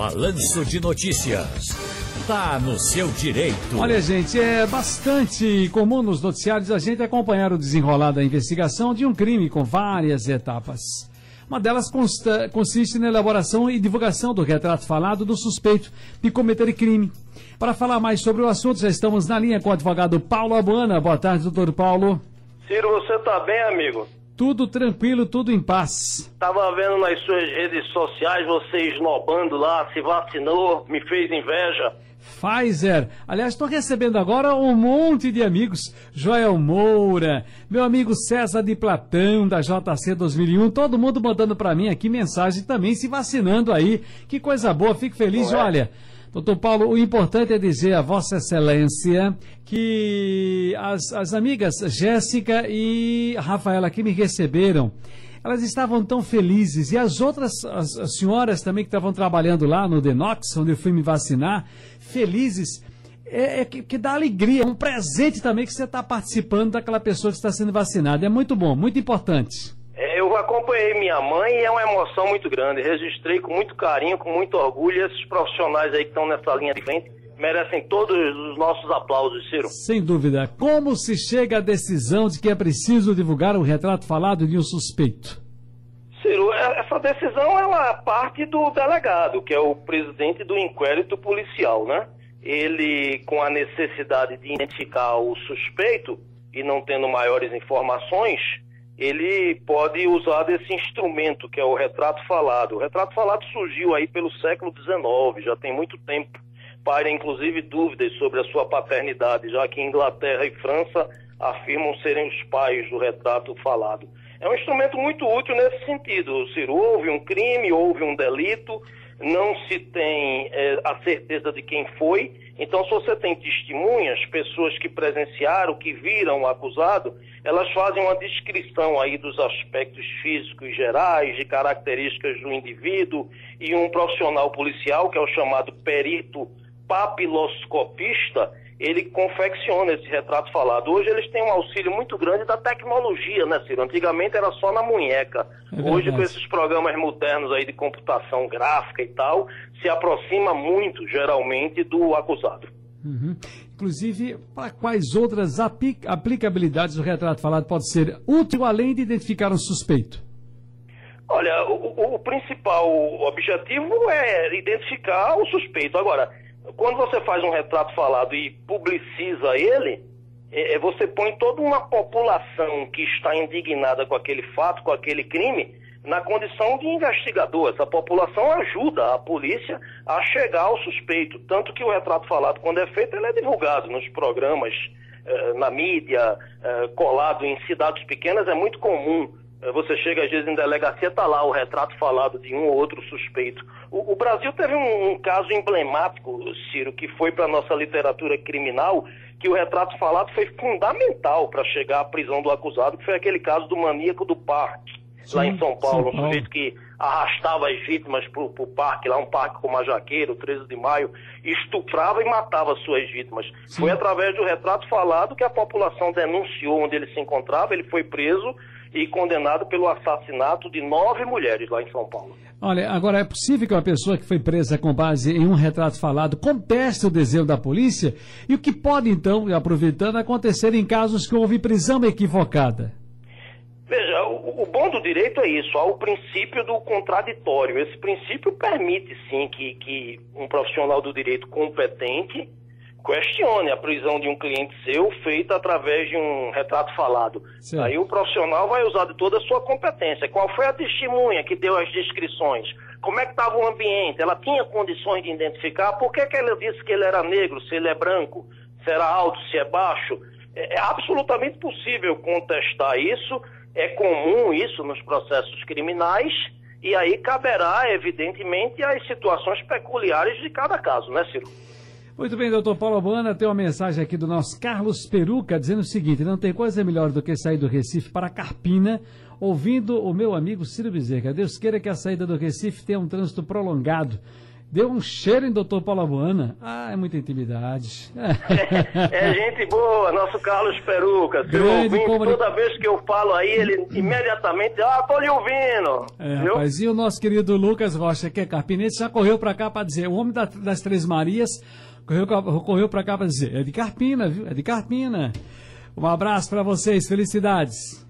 Balanço de Notícias. Tá no seu direito. Olha, gente, é bastante comum nos noticiários a gente acompanhar o desenrolar da investigação de um crime com várias etapas. Uma delas consta, consiste na elaboração e divulgação do retrato falado do suspeito de cometer crime. Para falar mais sobre o assunto, já estamos na linha com o advogado Paulo Abuana. Boa tarde, doutor Paulo. Ciro, você tá bem, amigo? Tudo tranquilo, tudo em paz. Tava vendo nas suas redes sociais você esnobando lá, se vacinou, me fez inveja. Pfizer. Aliás, estou recebendo agora um monte de amigos. Joel Moura, meu amigo César de Platão, da JC 2001, todo mundo mandando para mim aqui mensagem também se vacinando aí. Que coisa boa, fico feliz. Ué. Olha, doutor Paulo, o importante é dizer a Vossa Excelência que as, as amigas Jéssica e Rafaela que me receberam elas estavam tão felizes. E as outras as, as senhoras também que estavam trabalhando lá no Denox, onde eu fui me vacinar, felizes. É, é que, que, dá alegria, é um presente também que você está participando daquela pessoa que está sendo vacinada. É muito bom, muito importante. Acompanhei minha mãe e é uma emoção muito grande. Registrei com muito carinho, com muito orgulho esses profissionais aí que estão nessa linha de frente merecem todos os nossos aplausos, Ciro. Sem dúvida. Como se chega à decisão de que é preciso divulgar o retrato falado de um suspeito? Ciro, é, essa decisão ela parte do delegado, que é o presidente do inquérito policial, né? Ele, com a necessidade de identificar o suspeito e não tendo maiores informações, ele pode usar desse instrumento que é o retrato falado. O retrato falado surgiu aí pelo século XIX, já tem muito tempo paira inclusive dúvidas sobre a sua paternidade, já que Inglaterra e França afirmam serem os pais do retrato falado. É um instrumento muito útil nesse sentido, Ciro. Houve um crime, houve um delito, não se tem é, a certeza de quem foi. Então, se você tem testemunhas, pessoas que presenciaram, que viram o acusado, elas fazem uma descrição aí dos aspectos físicos gerais, de características do indivíduo, e um profissional policial, que é o chamado perito papiloscopista, ele confecciona esse retrato falado. Hoje eles têm um auxílio muito grande da tecnologia, né, Ciro? Antigamente era só na munheca. É Hoje, com esses programas modernos aí de computação gráfica e tal, se aproxima muito, geralmente, do acusado. Uhum. Inclusive, para quais outras aplicabilidades o retrato falado pode ser útil, além de identificar um suspeito? Olha, o, o principal objetivo é identificar o suspeito. Agora, quando você faz um retrato falado e publiciza ele, é, é, você põe toda uma população que está indignada com aquele fato, com aquele crime, na condição de investigador. Essa população ajuda a polícia a chegar ao suspeito. Tanto que o retrato falado, quando é feito, ele é divulgado nos programas, eh, na mídia, eh, colado em cidades pequenas, é muito comum você chega às vezes em delegacia, está lá o retrato falado de um ou outro suspeito. O, o Brasil teve um, um, caso emblemático, Ciro, que foi para a nossa literatura criminal, que o retrato falado foi fundamental para chegar à prisão do acusado, que foi aquele caso do maníaco do parque, Sim, lá em São Paulo, São Paulo. um sujeito que arrastava as vítimas para o parque, lá um parque como a Jaqueira, o 13 de maio, estuprava e matava suas vítimas. Sim. Foi através do retrato falado que a população denunciou onde ele se encontrava, ele foi preso e condenado pelo assassinato de nove mulheres lá em São Paulo. Olha, agora é possível que uma pessoa que foi presa com base em um retrato falado conteste o desejo da polícia? E o que pode, então, aproveitando, acontecer em casos que houve prisão equivocada? Veja, o, o bom do direito é isso, há o princípio do contraditório. Esse princípio permite, sim, que, que um profissional do direito competente questione a prisão de um cliente seu feita através de um retrato falado. Sim. Aí o profissional vai usar de toda a sua competência. Qual foi a testemunha que deu as descrições? Como é que estava o ambiente? Ela tinha condições de identificar? Por que, que ela disse que ele era negro, se ele é branco, se era alto, se é baixo? É, é absolutamente possível contestar isso, é comum isso nos processos criminais, e aí caberá, evidentemente, as situações peculiares de cada caso, né, Ciro? Muito bem, doutor Paulo Buana, tem uma mensagem aqui do nosso Carlos Peruca dizendo o seguinte: não tem coisa melhor do que sair do Recife para Carpina, ouvindo o meu amigo Ciro Bezerra. Deus queira que a saída do Recife tenha um trânsito prolongado Deu um cheiro em doutor Paulo Abuana. Ah, é muita intimidade. É, gente boa, nosso Carlos Peruca, seu Grande ouvinte, comuni- toda vez que eu falo aí, ele imediatamente, ah, tô lhe ouvindo. É, viu? rapaz, e o nosso querido Lucas Rocha, que é carpinense, já correu pra cá pra dizer, o homem da- das Três Marias, correu, correu pra cá pra dizer, é de Carpina, viu? É de Carpina. Um abraço pra vocês, felicidades.